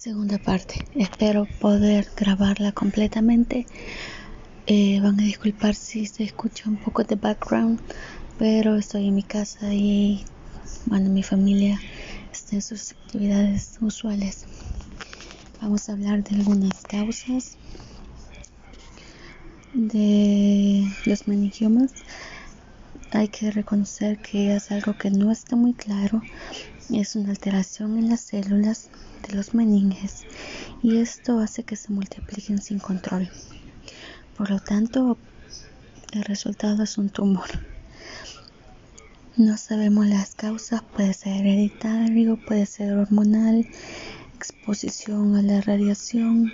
Segunda parte. Espero poder grabarla completamente. Eh, van a disculpar si se escucha un poco de background, pero estoy en mi casa y bueno, mi familia está en sus actividades usuales. Vamos a hablar de algunas causas de los meningiomas. Hay que reconocer que es algo que no está muy claro. Es una alteración en las células de los meninges y esto hace que se multipliquen sin control. Por lo tanto, el resultado es un tumor. No sabemos las causas, puede ser hereditario, puede ser hormonal, exposición a la radiación,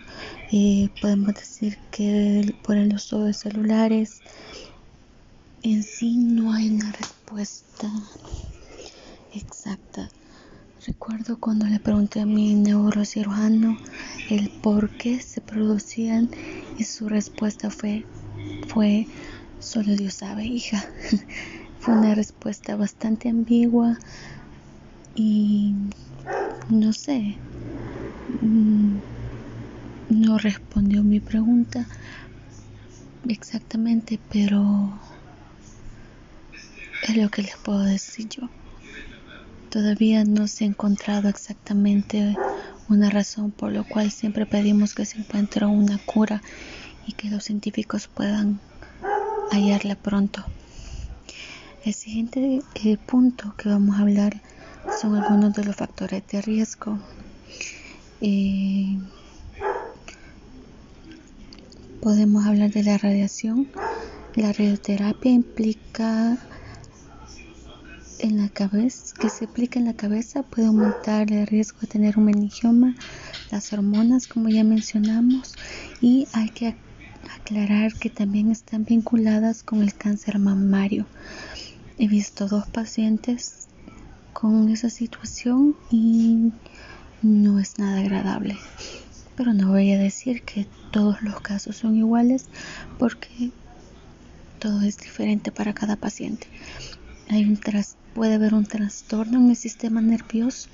eh, podemos decir que por el uso de celulares. En sí no hay una respuesta exacta. Recuerdo cuando le pregunté a mi neurocirujano el por qué se producían y su respuesta fue, fue, solo Dios sabe, hija. fue una respuesta bastante ambigua y no sé, Mm, no respondió mi pregunta exactamente, pero es lo que les puedo decir yo. Todavía no se ha encontrado exactamente una razón por lo cual siempre pedimos que se encuentre una cura y que los científicos puedan hallarla pronto. El siguiente eh, punto que vamos a hablar son algunos de los factores de riesgo eh, podemos hablar de la radiación. La radioterapia implica en la cabeza, que se aplica en la cabeza puede aumentar el riesgo de tener un meningioma, las hormonas como ya mencionamos y hay que aclarar que también están vinculadas con el cáncer mamario. He visto dos pacientes con esa situación y no es nada agradable. Pero no voy a decir que todos los casos son iguales porque todo es diferente para cada paciente. Hay un puede haber un trastorno en el sistema nervioso.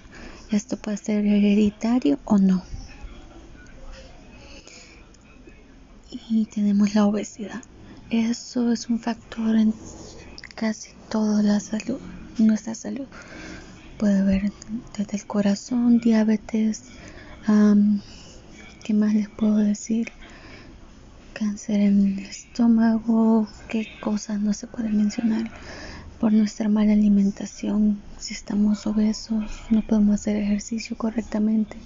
Esto puede ser hereditario o no. Y tenemos la obesidad. Eso es un factor en casi toda la salud, nuestra salud puede haber desde el corazón, diabetes, ¿qué más les puedo decir? Cáncer en el estómago, qué cosas no se pueden mencionar por nuestra mala alimentación. Si estamos obesos, no podemos hacer ejercicio correctamente,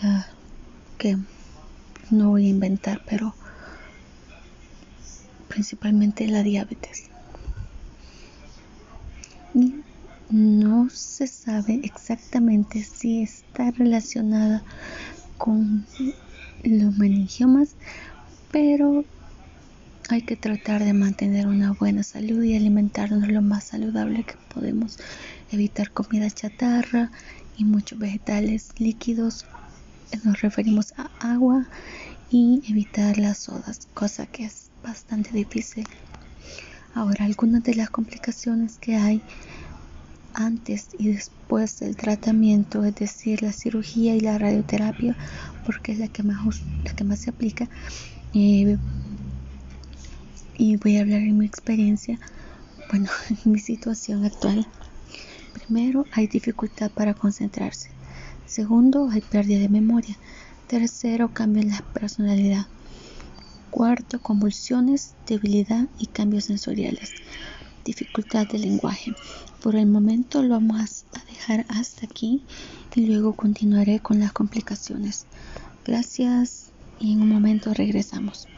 ah, que no voy a inventar, pero principalmente la diabetes. No se sabe exactamente si está relacionada con los meningiomas, pero hay que tratar de mantener una buena salud y alimentarnos lo más saludable que podemos. Evitar comida chatarra y muchos vegetales líquidos. Nos referimos a agua y evitar las sodas, cosa que es bastante difícil. Ahora, algunas de las complicaciones que hay antes y después del tratamiento, es decir, la cirugía y la radioterapia, porque es la que más, la que más se aplica. Eh, y voy a hablar en mi experiencia, bueno, en mi situación actual. Primero, hay dificultad para concentrarse. Segundo, hay pérdida de memoria. Tercero, cambio en la personalidad. Cuarto, convulsiones, debilidad y cambios sensoriales dificultad de lenguaje. Por el momento lo vamos a dejar hasta aquí y luego continuaré con las complicaciones. Gracias y en un momento regresamos.